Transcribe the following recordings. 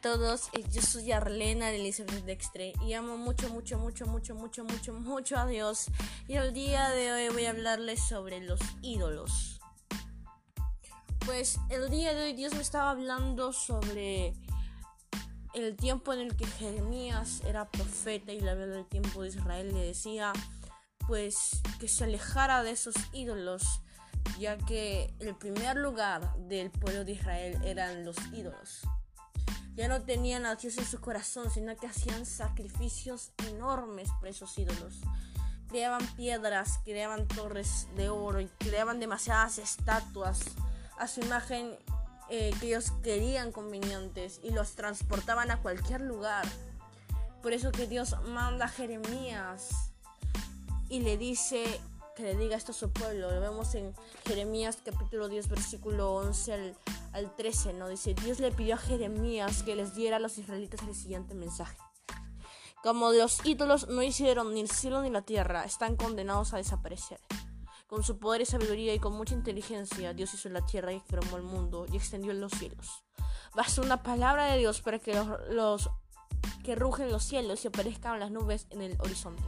todos, eh, yo soy Arlena de Elizabeth Dextre y amo mucho, mucho, mucho, mucho, mucho, mucho, mucho a Dios. Y el día de hoy voy a hablarles sobre los ídolos. Pues el día de hoy Dios me estaba hablando sobre el tiempo en el que Jeremías era profeta y la verdad del tiempo de Israel le decía pues que se alejara de esos ídolos ya que el primer lugar del pueblo de Israel eran los ídolos ya no tenían a Dios en su corazón, sino que hacían sacrificios enormes por esos ídolos. Creaban piedras, creaban torres de oro y creaban demasiadas estatuas a su imagen eh, que ellos querían convenientes y los transportaban a cualquier lugar. Por eso que Dios manda a Jeremías y le dice que le diga esto a su pueblo. Lo vemos en Jeremías capítulo 10 versículo 11 al al 13, ¿no? Dice, Dios le pidió a Jeremías que les diera a los israelitas el siguiente mensaje. Como los ídolos no hicieron ni el cielo ni la tierra, están condenados a desaparecer. Con su poder y sabiduría y con mucha inteligencia, Dios hizo la tierra y formó el mundo y extendió los cielos. Basta una palabra de Dios para que los, los que rugen los cielos y aparezcan las nubes en el horizonte.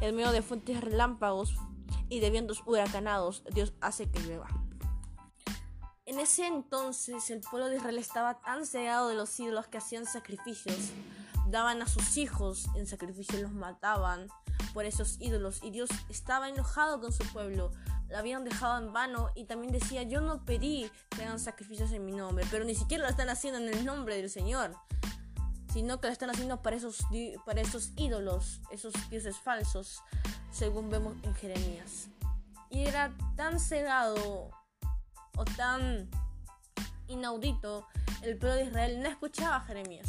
En medio de fuentes relámpagos y de vientos huracanados, Dios hace que llueva. En ese entonces el pueblo de Israel estaba tan cegado de los ídolos que hacían sacrificios, daban a sus hijos en sacrificio los mataban por esos ídolos y Dios estaba enojado con su pueblo, lo habían dejado en vano y también decía yo no pedí que hagan sacrificios en mi nombre, pero ni siquiera lo están haciendo en el nombre del Señor, sino que lo están haciendo para esos, para esos ídolos, esos dioses falsos, según vemos en Jeremías. Y era tan cegado o tan inaudito, el pueblo de Israel no escuchaba a Jeremías.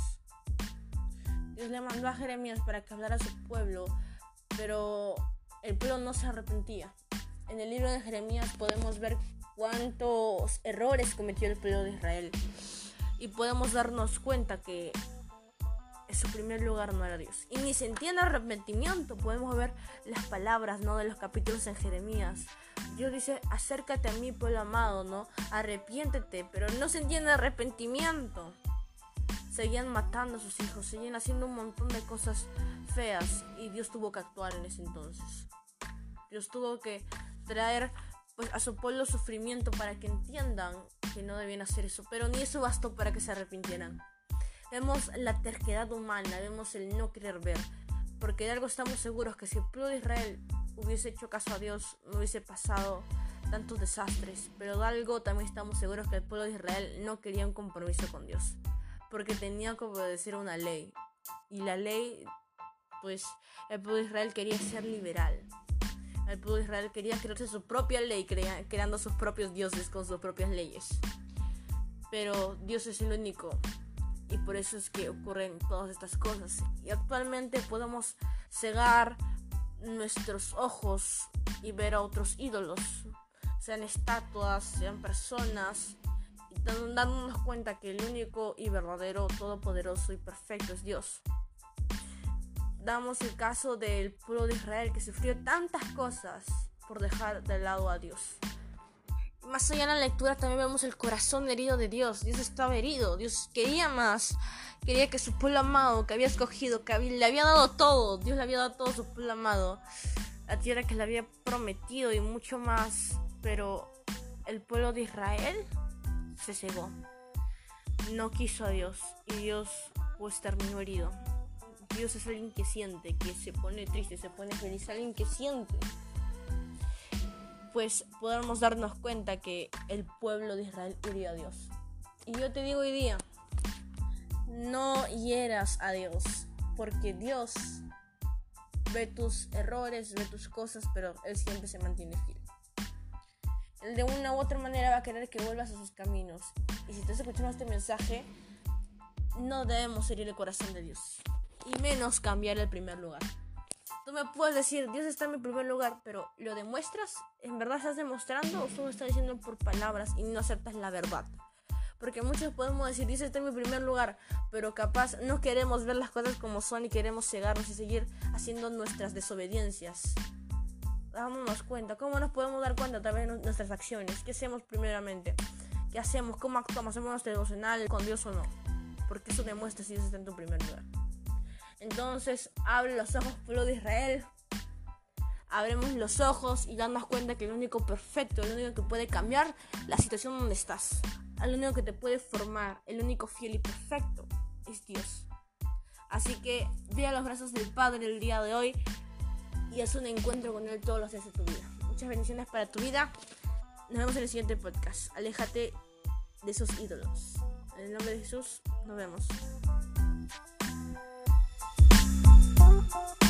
Dios le mandó a Jeremías para que hablara a su pueblo, pero el pueblo no se arrepentía. En el libro de Jeremías podemos ver cuántos errores cometió el pueblo de Israel y podemos darnos cuenta que en su primer lugar no era Dios. Y ni se entiende arrepentimiento. Podemos ver las palabras ¿no? de los capítulos en Jeremías. Dios dice, acércate a mí, pueblo amado, ¿no? Arrepiéntete, pero no se entiende arrepentimiento. Seguían matando a sus hijos, seguían haciendo un montón de cosas feas y Dios tuvo que actuar en ese entonces. Dios tuvo que traer pues, a su pueblo sufrimiento para que entiendan que no debían hacer eso, pero ni eso bastó para que se arrepintieran. Vemos la terquedad humana, vemos el no querer ver, porque de algo estamos seguros que si el pueblo de Israel hubiese hecho caso a Dios, no hubiese pasado tantos desastres, pero de algo también estamos seguros que el pueblo de Israel no quería un compromiso con Dios, porque tenía que obedecer una ley, y la ley, pues el pueblo de Israel quería ser liberal. El pueblo de Israel quería crearse su propia ley, creando sus propios dioses con sus propias leyes. Pero Dios es el único y por eso es que ocurren todas estas cosas. Y actualmente podemos cegar nuestros ojos y ver a otros ídolos, sean estatuas, sean personas, y dándonos cuenta que el único y verdadero, todopoderoso y perfecto es Dios. Damos el caso del pueblo de Israel que sufrió tantas cosas por dejar de lado a Dios más allá de la lectura también vemos el corazón herido de Dios. Dios estaba herido, Dios quería más. Quería que su pueblo amado, que había escogido, que le había dado todo, Dios le había dado todo a su pueblo amado, la tierra que le había prometido y mucho más. Pero el pueblo de Israel se cegó. No quiso a Dios y Dios pues terminó herido. Dios es alguien que siente, que se pone triste, se pone feliz, alguien que siente pues podamos darnos cuenta que el pueblo de Israel hirió a Dios. Y yo te digo hoy día, no hieras a Dios, porque Dios ve tus errores, ve tus cosas, pero Él siempre se mantiene fiel. Él de una u otra manera va a querer que vuelvas a sus caminos. Y si estás escuchando este mensaje, no debemos herir el corazón de Dios. Y menos cambiar el primer lugar. Tú me puedes decir, Dios está en mi primer lugar, pero ¿lo demuestras? ¿En verdad estás demostrando o solo estás diciendo por palabras y no aceptas la verdad? Porque muchos podemos decir, Dios está en mi primer lugar, pero capaz no queremos ver las cosas como son y queremos cegarnos y seguir haciendo nuestras desobediencias. Dámonos cuenta, ¿cómo nos podemos dar cuenta a través de nuestras acciones? ¿Qué hacemos primeramente? ¿Qué hacemos? ¿Cómo actuamos? ¿Hacemos nuestro devocional con Dios o no? porque eso demuestra si Dios está en tu primer lugar. Entonces, abre los ojos, pueblo de Israel. Abremos los ojos y darnos cuenta que el único perfecto, el único que puede cambiar la situación donde estás, el único que te puede formar, el único fiel y perfecto es Dios. Así que ve a los brazos del Padre el día de hoy y haz un encuentro con Él todos los días de tu vida. Muchas bendiciones para tu vida. Nos vemos en el siguiente podcast. Aléjate de esos ídolos. En el nombre de Jesús, nos vemos. you